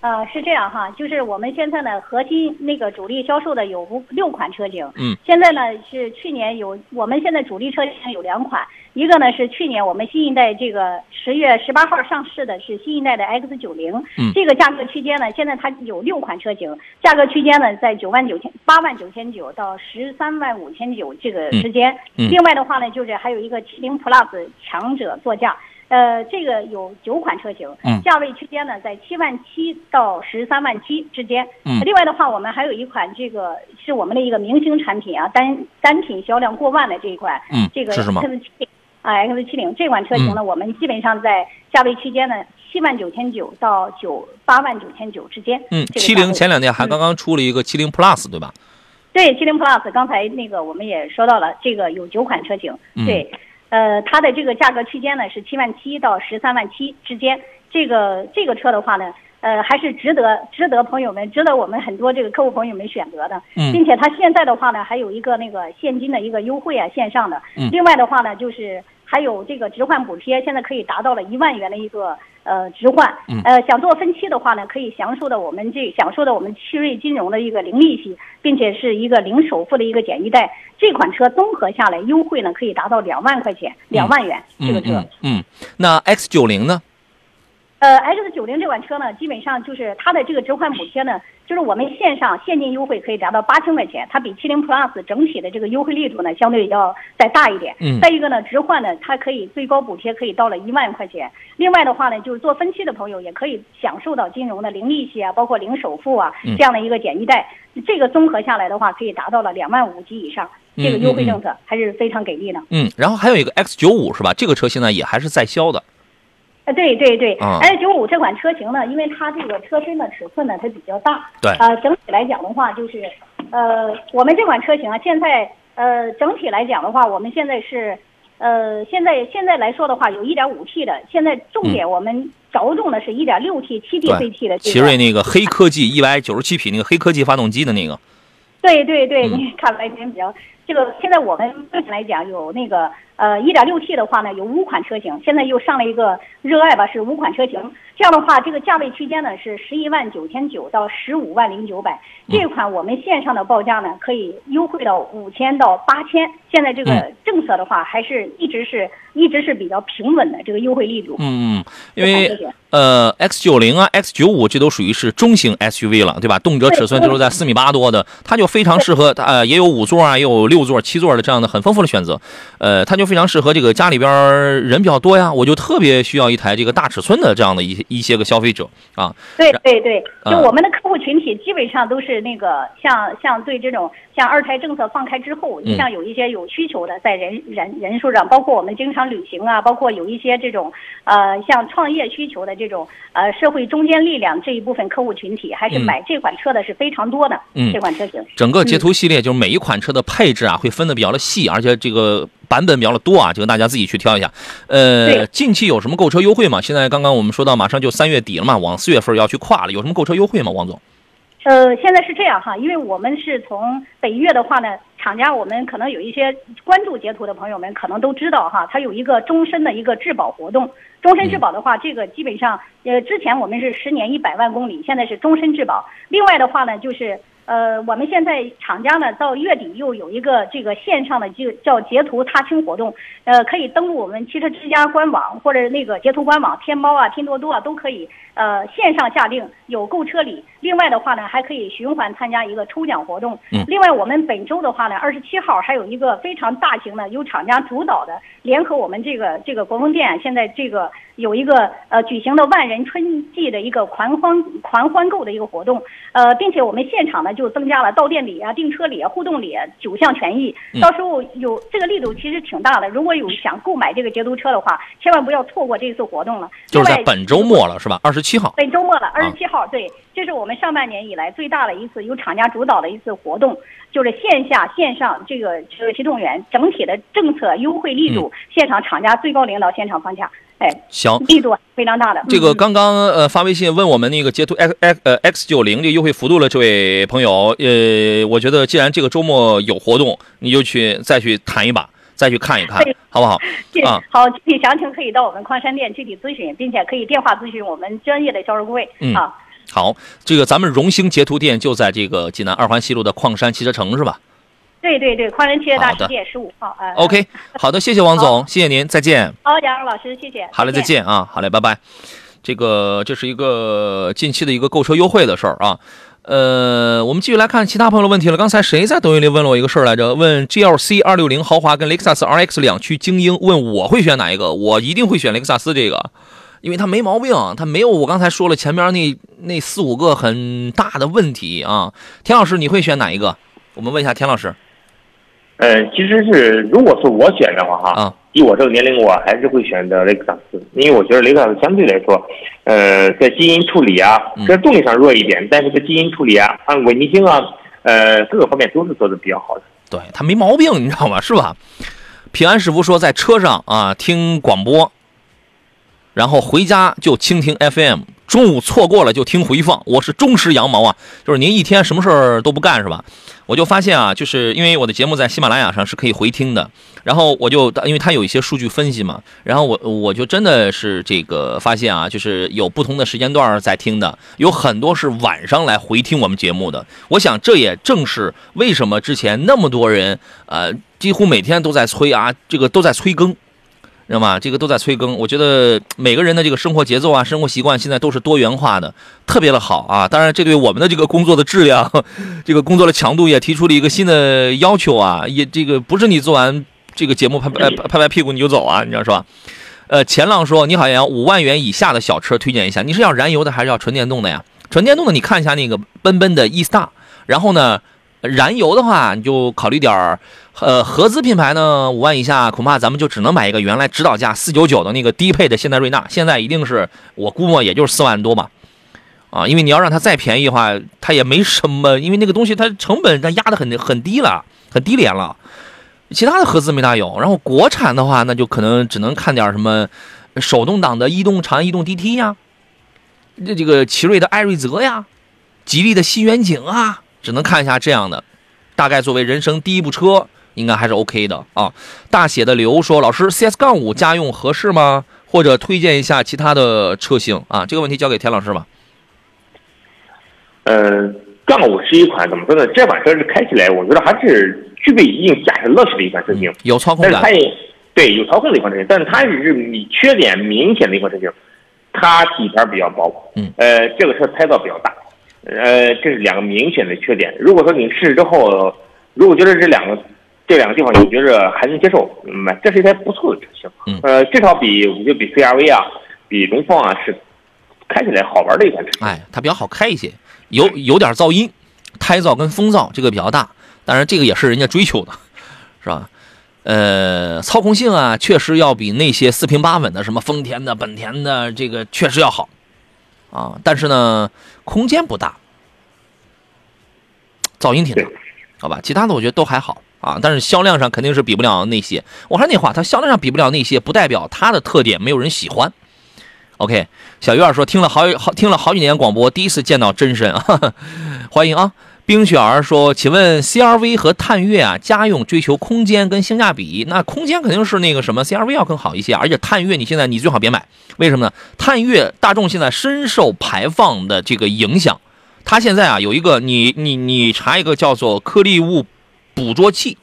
呃，是这样哈，就是我们现在呢，核心那个主力销售的有五六款车型。嗯。现在呢是去年有，我们现在主力车型有两款，一个呢是去年我们新一代这个十月十八号上市的是新一代的 X 九零。嗯。这个价格区间呢，现在它有六款车型，价格区间呢在九万九千八万九千九到十三万五千九这个之间。嗯。另外的话呢，就是还有一个七零 Plus 强者座驾。呃，这个有九款车型，嗯，价位区间呢在七万七到十三万七之间，嗯，另外的话，我们还有一款这个是我们的一个明星产品啊，单单品销量过万的这一款，嗯，这个是什么 X 七啊 X 七零这款车型呢，我们基本上在价位区间呢七万九千九到九八万九千九之间，嗯，这个七零前两天还刚刚出了一个七零 Plus，对吧？对，七零 Plus 刚才那个我们也说到了，这个有九款车型，嗯。对，呃，它的这个价格区间呢是七万七到十三万七之间，这个这个车的话呢，呃，还是值得值得朋友们值得我们很多这个客户朋友们选择的，嗯并且它现在的话呢，还有一个那个现金的一个优惠啊，线上的，嗯另外的话呢，就是还有这个置换补贴，现在可以达到了一万元的一个呃置换，嗯呃，想做分期的话呢，可以享受的我们这享受的我们奇瑞金融的一个零利息，并且是一个零首付的一个简易贷。这款车综合下来优惠呢，可以达到两万块钱，两万元、这个车。嗯嗯嗯，那 X 九零呢？呃，X 九零这款车呢，基本上就是它的这个置换补贴呢，就是我们线上现金优惠可以达到八千块钱，它比七零 Plus 整体的这个优惠力度呢，相对要再大一点。嗯再一个呢，置换呢，它可以最高补贴可以到了一万块钱。另外的话呢，就是做分期的朋友也可以享受到金融的零利息啊，包括零首付啊嗯这样的一个简易贷。这个综合下来的话，可以达到了两万五及以上。这个优惠政策还是非常给力的。嗯，然后还有一个 X 九五是吧？这个车现在也还是在销的。呃，对对对嗯，S 九五这款车型呢，因为它这个车身的尺寸呢，它比较大，对。呃，整体来讲的话，就是，呃，我们这款车型啊，现在呃，整体来讲的话，我们现在是，呃，现在现在来说的话，有一点五 T 的，现在重点我们着重的是一点六 T 七 DCT 的这个，奇瑞那个黑科技一百九十七匹那个黑科技发动机的那个，对对对，嗯。你 看来您比较这个，现在我们目前来讲有那个呃一点六 T 的话呢，有五款车型，现在又上了一个热爱吧，是五款车型。这样的话，这个价位区间呢是十一万九千九到十五万零九百。这款我们线上的报价呢可以优惠到五千到八千。现在这个嗯政策的话，还是一直是一直是比较平稳的这个优惠力度。嗯嗯，因为呃 X 九零啊 X 九五这都属于是中型 SUV 了，对吧？动辄尺寸就是在四米八多的，它就非常适合呃也有五座啊，也有六座、七座的这样的很丰富的选择，呃，它就非常适合这个家里边儿人比较多呀，我就特别需要一台这个大尺寸的这样的一些一些个消费者啊，对对对，就嗯我们的客户群体基本上都是那个像像对这种像二胎政策放开之后，嗯。像有一些有需求的，在人人人数上，包括我们经常旅行啊，包括有一些这种呃像创业需求的这种呃社会中坚力量这一部分客户群体，还是嗯。买这款车的是非常多的。嗯。这款车型。整个捷途系列就是每一款车的配置啊，会分的比较的细，而且这个版本比较的多啊，这个大家自己去挑一下。呃，近期有什么购车优惠吗？现在刚刚我们说到马上就三月底了嘛，往四月份要去跨了，有什么购车优惠吗？王总？呃，现在是这样哈，因为我们是从本月的话呢，厂家我们可能有一些关注截图的朋友们可能都知道哈，它有一个终身的一个质保活动。终身质保的话，这个基本上呃，之前我们是十年一百万公里，现在是终身质保。另外的话呢，就是呃，我们现在厂家呢到月底又有一个这个线上的就叫截图踏青活动，呃，可以登录我们汽车之家官网或者那个截图官网、天猫啊、拼多多啊都可以，呃，线上下定有购车礼。另外的话呢，还可以循环参加一个抽奖活动。嗯另外，我们本周的话呢，二十七号还有一个非常大型的由厂家主导的，联合我们这个这个国风店现在这个有一个呃举行的万人春季的一个狂欢狂欢购的一个活动，呃，并且我们现场呢就增加了到店礼啊、订车礼啊、互动礼啊九项权益嗯。到时候有这个力度其实挺大的，如果有想购买这个捷途车的话，千万不要错过这次活动了。就是在本周末了，是吧？二十七号。本周末了，二啊十七号，对，这是我们上半年以来最大的一次由厂家主导的一次活动，就是线下、线上这个这个启动员整体的政策优惠力度，现场厂家最高领导现场放假，哎，行，力度非常大的。这个嗯。刚刚呃发微信问我们那个截图 X X 呃 X 九零这个优惠幅度了这位朋友，呃，我觉得既然这个周末有活动，你就去再去谈一把，再去看一看，好不好？具啊。好，具体详情可以到我们矿山店具体咨询，并且可以电话咨询我们专业的销售顾问、嗯。啊。好，这个咱们荣兴捷途店就在这个济南二环西路的矿山汽车城是吧对对对，矿山汽车大好的世界十五号啊。？OK，好的，谢谢王总，谢谢您，再见。好，杨老师，谢谢。好嘞，再。见啊！好嘞，拜拜。这个这是一个近期的一个购车优惠的事儿啊。呃，我们继续来看其他朋友的问题了。刚才谁在抖音里问了我一个事儿来着？问 GLC 二六零豪华跟雷克萨斯 RX 两驱精英，问我会选哪一个？我一定会选雷克萨斯这个，因为它没毛病，它没有我刚才说了前面那那四五个很大的问题啊。田老师，你会选哪一个？我们问一下田老师呃，其实是如果是我选的话哈，啊。以我这个年龄，我还是会选择雷克萨斯，因为我觉得雷克萨斯相对来说，呃，在基因处理啊嗯，在动力上弱一点，但是在基因处理啊、按稳定性啊，呃，各个方面都是做的比较好的。对他没毛病，你知道吗？是吧？平安师傅说，在车上啊听广播，然后回家就倾听 FM，中午错过了就听回放。我是忠实羊毛啊，就是您一天什么事儿都不干是吧？我就发现啊，就是因为我的节目在喜马拉雅上是可以回听的，然后我就因为它有一些数据分析嘛，然后我我就真的是这个发现啊，就是有不同的时间段在听的，有很多是晚上来回听我们节目的。我想这也正是为什么之前那么多人呃几乎每天都在催啊，这个都在催更。知道吗？这个都在催更，我觉得每个人的这个生活节奏啊、生活习惯现在都是多元化的，特别的好啊。当然，这对我们的这个工作的质量、这个工作的强度也提出了一个新的要求啊。也这个不是你做完这个节目拍拍拍拍屁股你就走啊，你知道是吧？呃，钱浪说：“你好，要，五万元以下的小车推荐一下，你是要燃油的还是要纯电动的呀？纯电动的你看一下那个奔奔的 E Star，然后呢，燃油的话，你就考虑点儿，呃，合资品牌呢，五万以下，恐怕咱们就只能买一个原来指导价四九九的那个低配的现代瑞纳，现在一定是我估摸也就是四万多吧，啊，因为你要让它再便宜的话，它也没什么，因为那个东西它成本它压得很很低了，很低廉了，其他的合资没大有，然后国产的话，那就可能只能看点什么手动挡的逸动、长安逸动 DT 呀，这这个奇瑞的艾瑞泽呀，吉利的新远景啊。只能看一下这样的，大概作为人生第一部车，应该还是 OK 的啊。大写的刘说：“老师，CS 杠五家用合适吗？或者推荐一下其他的车型啊？”这个问题交给田老师吧。呃，杠五是一款怎么说呢？这款车是开起来，我觉得还是具备一定驾驶乐趣的一款车型，有操控感但是它。也对有操控的一款车型，但是它是你缺点明显的一款车型，它底盘比较薄，嗯，呃，这个车胎噪比较大，呃，这是两个明显的缺点。如果说你试试之后，如果觉得这两个这两个地方你觉着还能接受，嗯，这是一台不错的车型，嗯呃，至少比我觉得比 CRV 啊，比荣放啊是开起来好玩的一款车型。哎，它比较好开一些，有有点噪音，胎噪跟风噪这个比较大，当然这个也是人家追求的，是吧？呃，操控性啊，确实要比那些四平八稳的什么丰田的、本田的这个确实要好啊，但是呢，空间不大，噪音挺大，好吧？其他的我觉得都还好啊，但是销量上肯定是比不了那些。我还是那话，它销量上比不了那些，不代表它的特点没有人喜欢。OK，小鱼儿说听了好好听了好几年广播，第一次见到真身啊，欢迎啊！冰雪儿说，请问 CRV 和探岳啊，家用追求空间跟性价比，那空间肯定是那个什么 CRV 要更好一些，而且探岳你现在你最好别买，为什么呢？探岳大众现在深受排放的这个影响，它现在啊有一个你你你查一个叫做颗粒物捕捉器，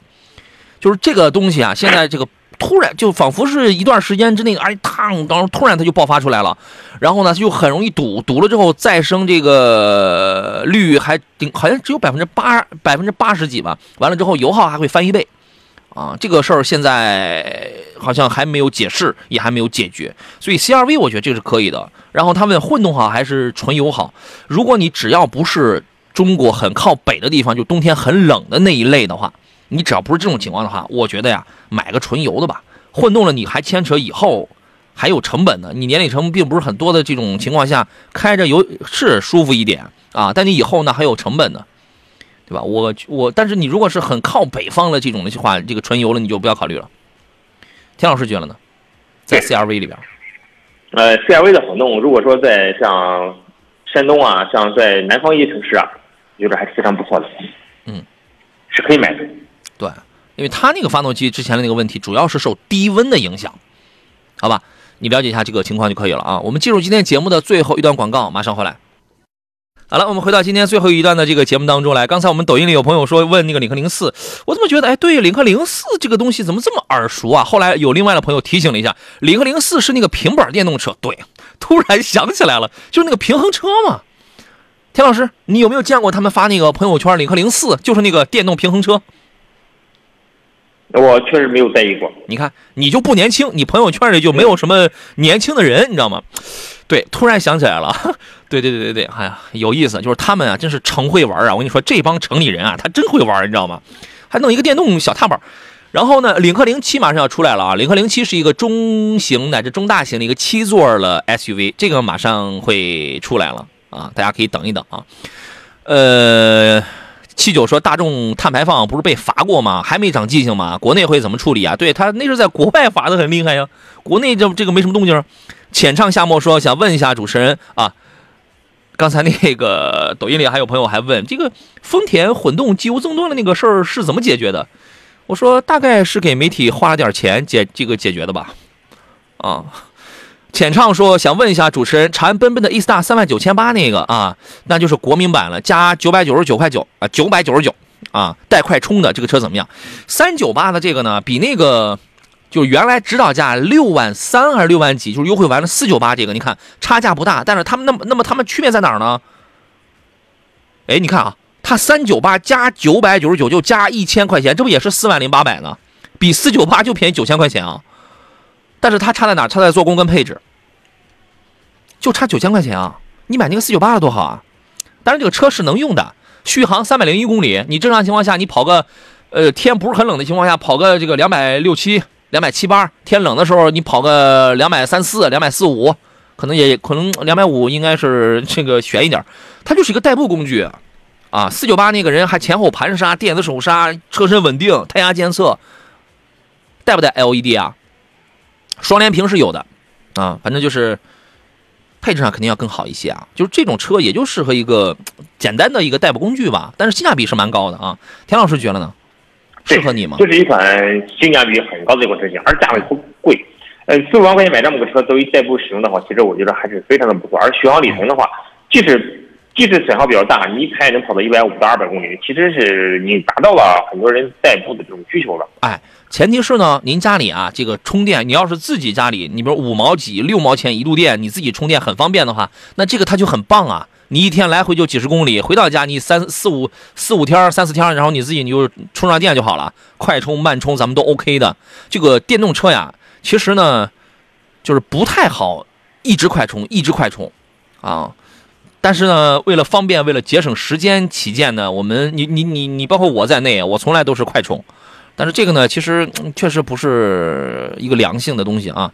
就是这个东西啊，现在这个突然就仿佛是一段时间之内，哎，烫，然后突然它就爆发出来了，然后呢，就很容易堵，堵了之后再生这个率还顶，好像只有百分之八百分之八十几吧，完了之后油耗还会翻一倍，啊，这个事儿现在好像还没有解释，也还没有解决，所以 CRV 我觉得这个是可以的。然后他问混动好还是纯油好？如果你只要不是中国很靠北的地方，就冬天很冷的那一类的话，你只要不是这种情况的话，我觉得呀，买个纯油的吧。混动了你还牵扯以后还有成本呢，你年里程并不是很多的这种情况下，开着油是舒服一点啊，但你以后呢还有成本呢，对吧？我我，但是你如果是很靠北方的这种的话，这个纯油了你就不要考虑了。田老师觉得呢？在 CRV 里边，呃，CRV 的混动，如果说在像山东啊，像在南方一些城市啊，我觉得还是非常不错的。嗯，是可以买的。对，因为它那个发动机之前的那个问题，主要是受低温的影响，好吧？你了解一下这个情况就可以了啊。我们进入今天节目的最后一段广告，马上回来。好了，我们回到今天最后一段的这个节目当中来。刚才我们抖音里有朋友说问那个领克零四，我怎么觉得哎，对，领克零四这个东西怎么这么耳熟啊？后来有另外的朋友提醒了一下，领克零四是那个平板电动车。对，突然想起来了，就是那个平衡车嘛。田老师，你有没有见过他们发那个朋友圈领克零四，就是那个电动平衡车？我确实没有在意过。你看，你就不年轻，你朋友圈里就没有什么年轻的人，你知道吗？对，突然想起来了，对对对对对，哎呀，有意思，就是他们啊，真是成会玩啊！我跟你说，这帮城里人啊，他真会玩，你知道吗？还弄一个电动小踏板。然后呢，领克零七马上要出来了啊！领克零七是一个中型乃至中大型的一个七座的 SUV，这个马上会出来了啊，大家可以等一等啊。呃，七九说大众碳排放不是被罚过吗？还没长记性吗？国内会怎么处理啊？对他那是在国外罚的很厉害呀，国内这这个没什么动静。浅唱夏末说想问一下主持人啊，刚才那个抖音里还有朋友还问这个丰田混动机油增多的那个事儿是怎么解决的？我说大概是给媒体花了点钱解这个解决的吧。啊，浅唱说想问一下主持人，长安奔奔的 E star 三万九千八那个啊，那就是国民版了，加九百九十九块九啊，九百九十九啊，带快充的这个车怎么样？三九八的这个呢，比那个就原来指导价六万三还是六万几，就是优惠完了四九八这个，你看差价不大，但是他们那么那么他们区别在哪儿呢？哎，你看啊，它三九八加九百九十九就加一千块钱，这不也是四万零八百呢？比四九八就便宜九千块钱啊！但是它差在哪？差在做工跟配置，就差九千块钱啊！你买那个四九八的多好啊！当然这个车是能用的，续航三百零一公里，你正常情况下你跑个，呃，天不是很冷的情况下跑个这个两百六七、两百七八，天冷的时候你跑个两百三四、两百四五，可能也可能两百五应该是这个悬一点，它就是一个代步工具。啊，四九八那个人还前后盘刹、电子手刹、车身稳定、胎压监测，带不带 LED 啊？双联屏是有的，啊，反正就是配置上肯定要更好一些啊。就是这种车也就适合一个简单的一个代步工具吧，但是性价比是蛮高的啊。田老师觉得呢？适合你吗？这是一款性价比很高的一款车型，而价位不贵。呃，四五万块钱买这么个车作为代步使用的话，其实我觉得还是非常的不错。而续航里程的话，即使即使损耗比较大，你一开也能跑到一百五到二百公里，其实是你达到了很多人代步的这种需求了。哎，前提是呢，您家里啊，这个充电，你要是自己家里，你比如五毛几、六毛钱一度电，你自己充电很方便的话，那这个它就很棒啊。你一天来回就几十公里，回到家你三四五四五天、三四天，然后你自己你就充上电就好了，快充慢充咱们都 OK 的。这个电动车呀，其实呢，就是不太好一直快充，一直快充啊。但是呢，为了方便，为了节省时间起见呢，我们你你你你，包括我在内，我从来都是快充。但是这个呢，其实确实不是一个良性的东西啊。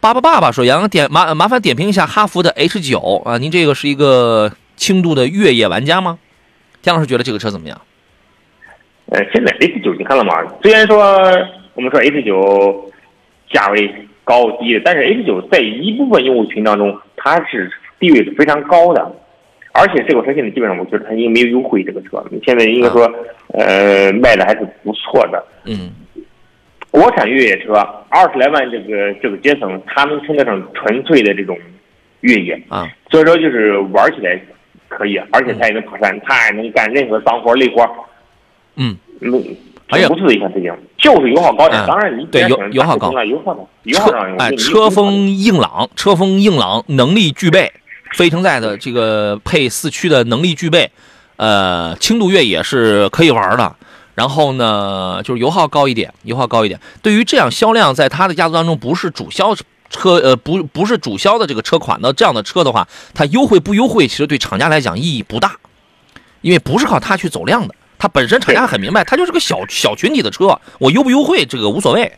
爸爸爸爸说：“杨洋点麻麻烦点评一下哈弗的 H 九啊，您这个是一个轻度的越野玩家吗？”田老师觉得这个车怎么样？呃，现在 H 九你看了吗？虽然说我们说 H 九价位高低，但是 H 九在一部分用户群当中，它是地位是非常高的。而且这款车现在基本上，我觉得它应该没有优惠。这个车现在应该说，呃，卖的还是不错的。嗯。国产越野车二十来万这个这个阶层，它能称得上纯粹的这种越野，啊，所以说就是玩起来可以，而且它也能爬山，它也能干任何脏活累活，嗯，嗯，哎呀不错的一款车型，就是油耗高点。嗯。当然你对油油耗高。啊，油耗高油耗上哎，车风硬朗，车风硬朗，能力具备，非承载的这个配四驱的能力具备，呃，轻度越野是可以玩的。然后呢，就是油耗高一点，油耗高一点。对于这样销量在它的家族当中不是主销车，呃，不不是主销的这个车款的这样的车的话，它优惠不优惠，其实对厂家来讲意义不大，因为不是靠它去走量的。它本身厂家很明白，它就是个小小群体的车，我优不优惠这个无所谓，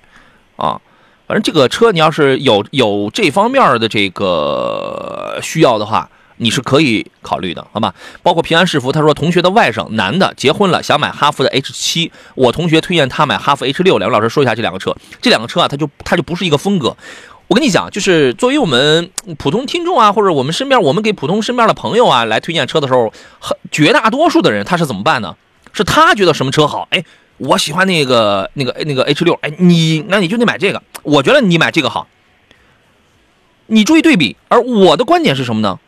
啊。反正这个车你要是有有这方面的这个需要的话，你是可以考虑的，好吧？包括平安世福，他说同学的外甥男的结婚了，想买哈弗的 H 七，我同学推荐他买哈弗 H 六。两位老师说一下这两个车，这两个车啊，它就它就不是一个风格。我跟你讲，就是作为我们普通听众啊，或者我们身边我们给普通身边的朋友啊来推荐车的时候，很绝大多数的人他是怎么办呢？是他觉得什么车好，哎，我喜欢那个那个那个 H 六，哎，你那你就得买这个，我觉得你买这个好。你注意对比，而我的观点是什么呢？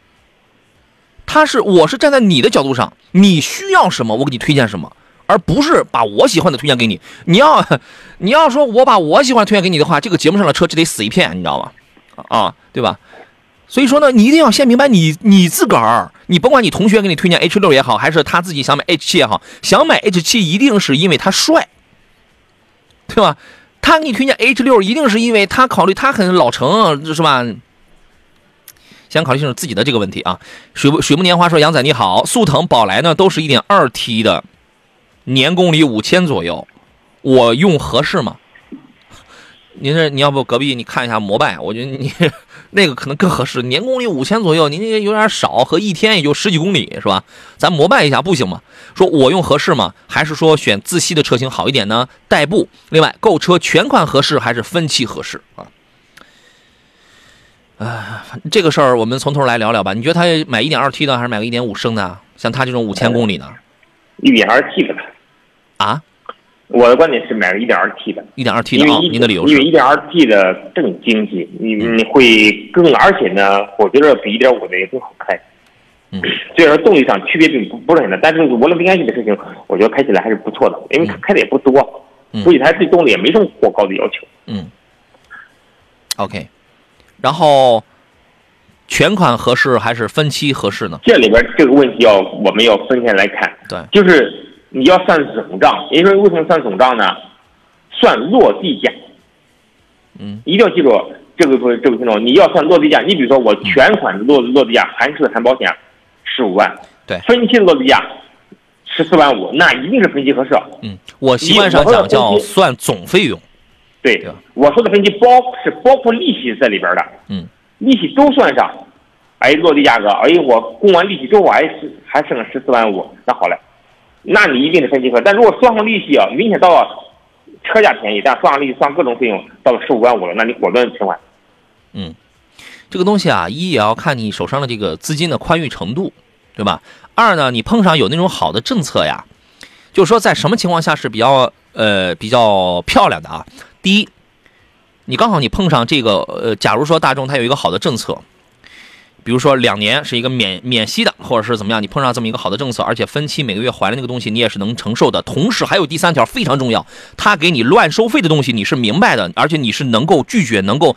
他是我是站在你的角度上，你需要什么，我给你推荐什么，而不是把我喜欢的推荐给你。你要你要说我把我喜欢推荐给你的话，这个节目上的车就得死一片，你知道吗？啊，对吧？所以说呢，你一定要先明白你你自个儿，你甭管你同学给你推荐 H 六也好，还是他自己想买 H 七也好，想买 H 七一定是因为他帅，对吧？他给你推荐 H 六，一定是因为他考虑他很老成，是吧？先考虑清楚自己的这个问题啊。水木水木年华说：“杨仔你好，速腾、宝来呢都是一点二 T 的，年公里五千左右，我用合适吗？”您这你要不隔壁你看一下摩拜，我觉得你那个可能更合适，年公里五千左右，您这个有点少，和一天也就十几公里是吧？咱摩拜一下不行吗？说我用合适吗？还是说选自吸的车型好一点呢？代步，另外购车全款合适还是分期合适啊？哎，这个事儿我们从头来聊聊吧。你觉得他买一点二 T 的还是买个一点五升的啊？像他这种五千公里呢一点二 T 的。啊？我的观点是买个一点二 T 的，一点二 T 的啊？您的理由是？因为一点二 T 的更经济，你你会更，而且呢，我觉得比一点五的也更好开。嗯，虽然说动力上区别并不不是很大，但是涡轮增压系的事情，我觉得开起来还是不错的，因为它开的也不多，嗯所以它对动力也没什么过高的要求。嗯，OK。然后全款合适还是分期合适呢？这里边这个问题要我们要分开来看，对，就是你要算总账，也就是说为什么算总账呢？算落地价，嗯，一定要记住这个这个听众，你要算落地价。你比如说我全款的落落地价含税含保险十五万，对分期的落地价十四万五，那一定是分期合适。嗯，我习惯上讲叫算总费用。对对，我说的分期包是包括利息在里边的，嗯，利息都算上。哎，落地价格，哎，我供完利息之后，哎还剩十四万五，那好嘞，那你一定得分期合。但如果算上利息啊，明显到了车价便宜，但算上利息算各种费用到了十五万五了，那你果断停换。嗯，这个东西啊，一也要看你手上的这个资金的宽裕程度，对吧？二呢，你碰上有那种好的政策呀，就是说在什么情况下是比较呃比较漂亮的啊？第一，你刚好你碰上这个呃，假如说大众它有一个好的政策，比如说两年是一个免免息的，或者是怎么样，你碰上这么一个好的政策，而且分期每个月还的那个东西你也是能承受的。同时还有第三条非常重要，他给你乱收费的东西你是明白的，而且你是能够拒绝，能够。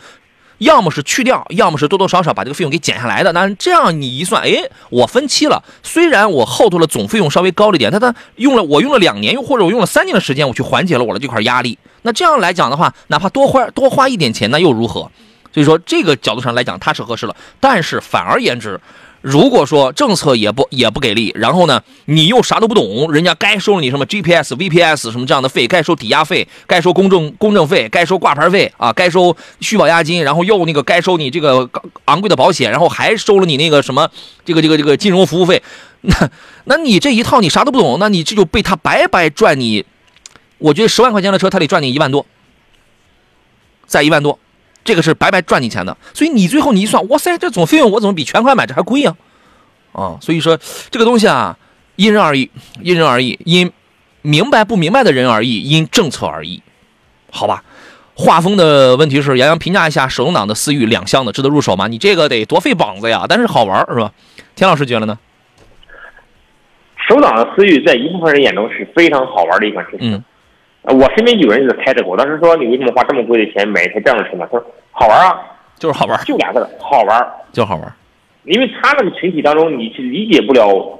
要么是去掉，要么是多多少少把这个费用给减下来的。那这样你一算，哎，我分期了，虽然我后头的总费用稍微高了一点，但它用了我用了两年，又或者我用了三年的时间，我去缓解了我的这块压力。那这样来讲的话，哪怕多花多花一点钱，那又如何？所以说这个角度上来讲，它是合适了。但是反而言之，如果说政策也不也不给力，然后呢，你又啥都不懂，人家该收你什么 GPS、VPS 什么这样的费，该收抵押费，该收公证公证费，该收挂牌费啊，该收续保押金，然后又那个该收你这个昂贵的保险，然后还收了你那个什么这个这个这个金融服务费，那那你这一套你啥都不懂，那你这就被他白白赚你，我觉得十万块钱的车他得赚你一万多，再一万多。这个是白白赚你钱的，所以你最后你一算，哇塞，这总费用我怎么比全款买这还贵呀？啊，所以说这个东西啊，因人而异，因人而异，因明白不明白的人而异，因政策而异，好吧？画风的问题是，杨洋评价一下手动挡的思域两厢的值得入手吗？你这个得多费膀子呀，但是好玩是吧？田老师觉得呢？手挡的思域在一部分人眼中是非常好玩的一款车型。嗯。呃，我身边有人就是开这个，我当时说你为什么花这么贵的钱买一台这样的车呢？他说好玩啊，就是好玩，就俩字儿好玩，就好玩。因为他那个群体当中，你是理解不了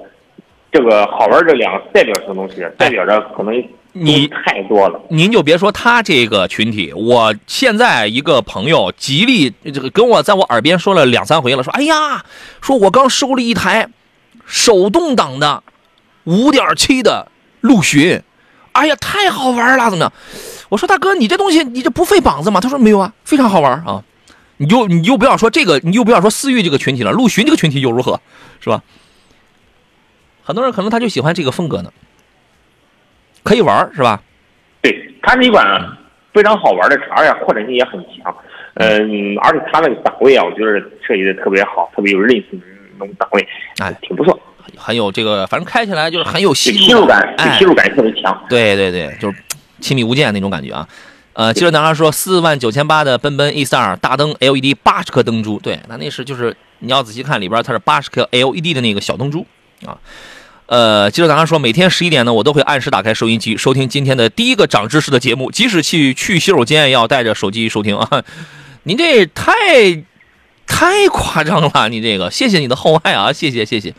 这个好玩这两个代表什么东西，代表着可能你太多了。您就别说他这个群体，我现在一个朋友极力这个跟我在我耳边说了两三回了，说哎呀，说我刚收了一台手动挡的五点七的陆巡。哎呀，太好玩了，怎么样？我说大哥，你这东西你这不费膀子吗？他说没有啊，非常好玩啊。你就你就不要说这个，你就不要说思域这个群体了，陆巡这个群体又如何，是吧？很多人可能他就喜欢这个风格呢，可以玩是吧？对，它是一款非常好玩的车，而且扩展性也很强。嗯，而且它那个档位啊，我觉得设计的特别好，特别有韧性那种档位，哎，挺不错。很有这个，反正开起来就是很有吸吸入感，哎，吸入感特别强。对对对，就是亲密无间那种感觉啊。呃，接着男孩说，四万九千八的奔奔 E32 大灯 LED 八十颗灯珠，对，那那是就是你要仔细看里边，它是八十颗 LED 的那个小灯珠啊。呃，接着男孩说，每天十一点呢，我都会按时打开收音机，收听今天的第一个长知识的节目，即使去去洗手间也要带着手机收听啊。您这太太夸张了，你这个，谢谢你的厚爱啊，谢谢谢谢。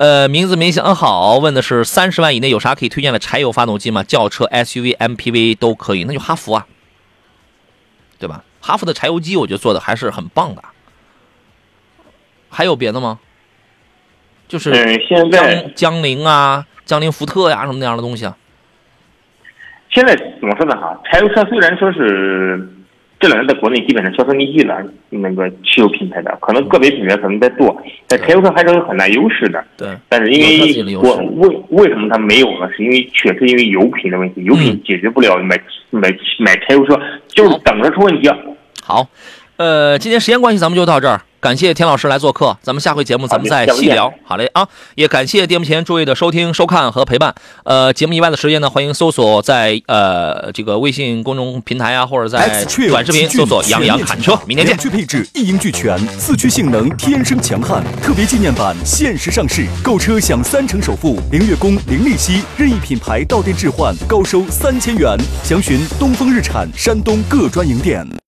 呃，名字没想好，问的是三十万以内有啥可以推荐的柴油发动机吗？轿车、SUV、MPV 都可以，那就哈弗啊，对吧？哈弗的柴油机我觉得做的还是很棒的。还有别的吗？就是现在江铃啊、江铃福特呀什么那样的东西啊。现在怎么说呢？哈，柴油车虽然说是。这两年在国内基本上销声匿迹了，那个汽油品牌的，可能个别品牌可能在做，在柴油车还是有很大优势的。对，但是因为我为为什么它没有呢？是因为确实因为油品的问题，油品解决不了买买买柴油车，就是等着出问题。好，呃，今天时间关系，咱们就到这儿。感谢田老师来做客，咱们下回节目咱们再细聊。好嘞啊，也感谢电幕前诸位的收听、收看和陪伴。呃，节目以外的时间呢，欢迎搜索在呃这个微信公众平台啊，或者在短视频搜索“杨洋侃车”。明天见。配置一应俱全，四驱性能天生强悍，特别纪念版限时上市，购车享三成首付，零月供、零利息，任意品牌到店置换高收三千元。详询东风日产山东各专营店。